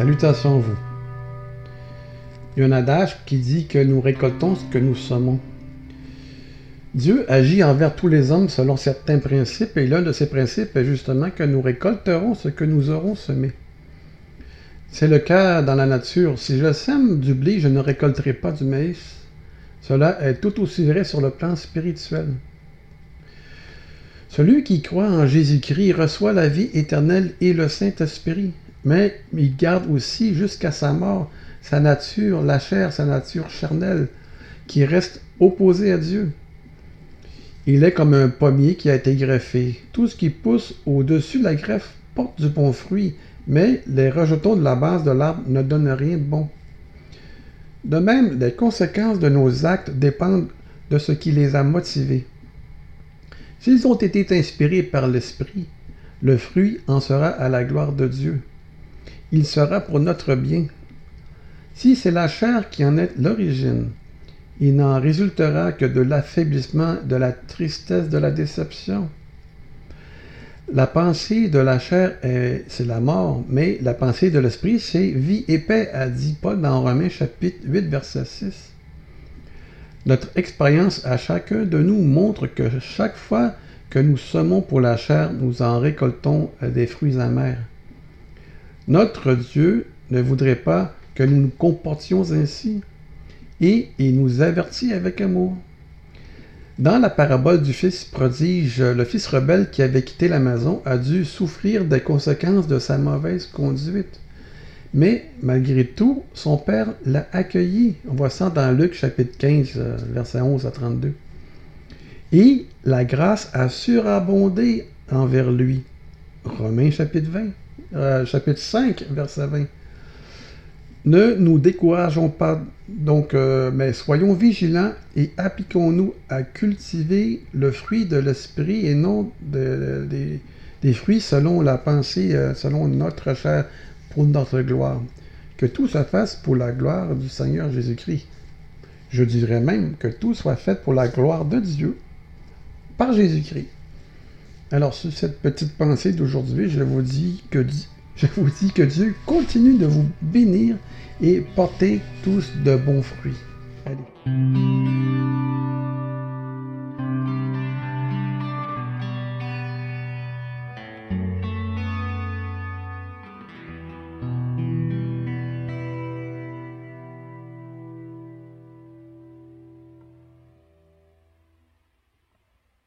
Salutations vous. Il y a un adage qui dit que nous récoltons ce que nous semons. Dieu agit envers tous les hommes selon certains principes, et l'un de ces principes est justement que nous récolterons ce que nous aurons semé. C'est le cas dans la nature. Si je sème du blé, je ne récolterai pas du maïs. Cela est tout aussi vrai sur le plan spirituel. Celui qui croit en Jésus-Christ reçoit la vie éternelle et le Saint-Esprit, mais il garde aussi jusqu'à sa mort sa nature, la chair, sa nature charnelle, qui reste opposée à Dieu. Il est comme un pommier qui a été greffé. Tout ce qui pousse au-dessus de la greffe porte du bon fruit, mais les rejetons de la base de l'arbre ne donnent rien de bon. De même, les conséquences de nos actes dépendent de ce qui les a motivés. S'ils ont été inspirés par l'Esprit, le fruit en sera à la gloire de Dieu. Il sera pour notre bien. Si c'est la chair qui en est l'origine, il n'en résultera que de l'affaiblissement, de la tristesse, de la déception. La pensée de la chair, c'est la mort, mais la pensée de l'esprit, c'est vie et paix, a dit Paul dans Romains chapitre 8, verset 6. Notre expérience à chacun de nous montre que chaque fois que nous semons pour la chair, nous en récoltons des fruits amers. Notre Dieu ne voudrait pas que nous nous comportions ainsi, et il nous avertit avec amour. Dans la parabole du fils prodige, le fils rebelle qui avait quitté la maison a dû souffrir des conséquences de sa mauvaise conduite. Mais malgré tout, son père l'a accueilli. On voit ça dans Luc chapitre 15, euh, verset 11 à 32. Et la grâce a surabondé envers lui. Romains chapitre 20, euh, chapitre 5, verset 20. Ne nous décourageons pas donc, euh, mais soyons vigilants et appliquons-nous à cultiver le fruit de l'esprit et non des fruits selon la pensée, euh, selon notre chair, pour notre gloire. Que tout se fasse pour la gloire du Seigneur Jésus-Christ. Je dirais même que tout soit fait pour la gloire de Dieu par Jésus-Christ. Alors, sur cette petite pensée d'aujourd'hui, je vous dis que Dieu continue de vous bénir et porter tous de bons fruits. Allez.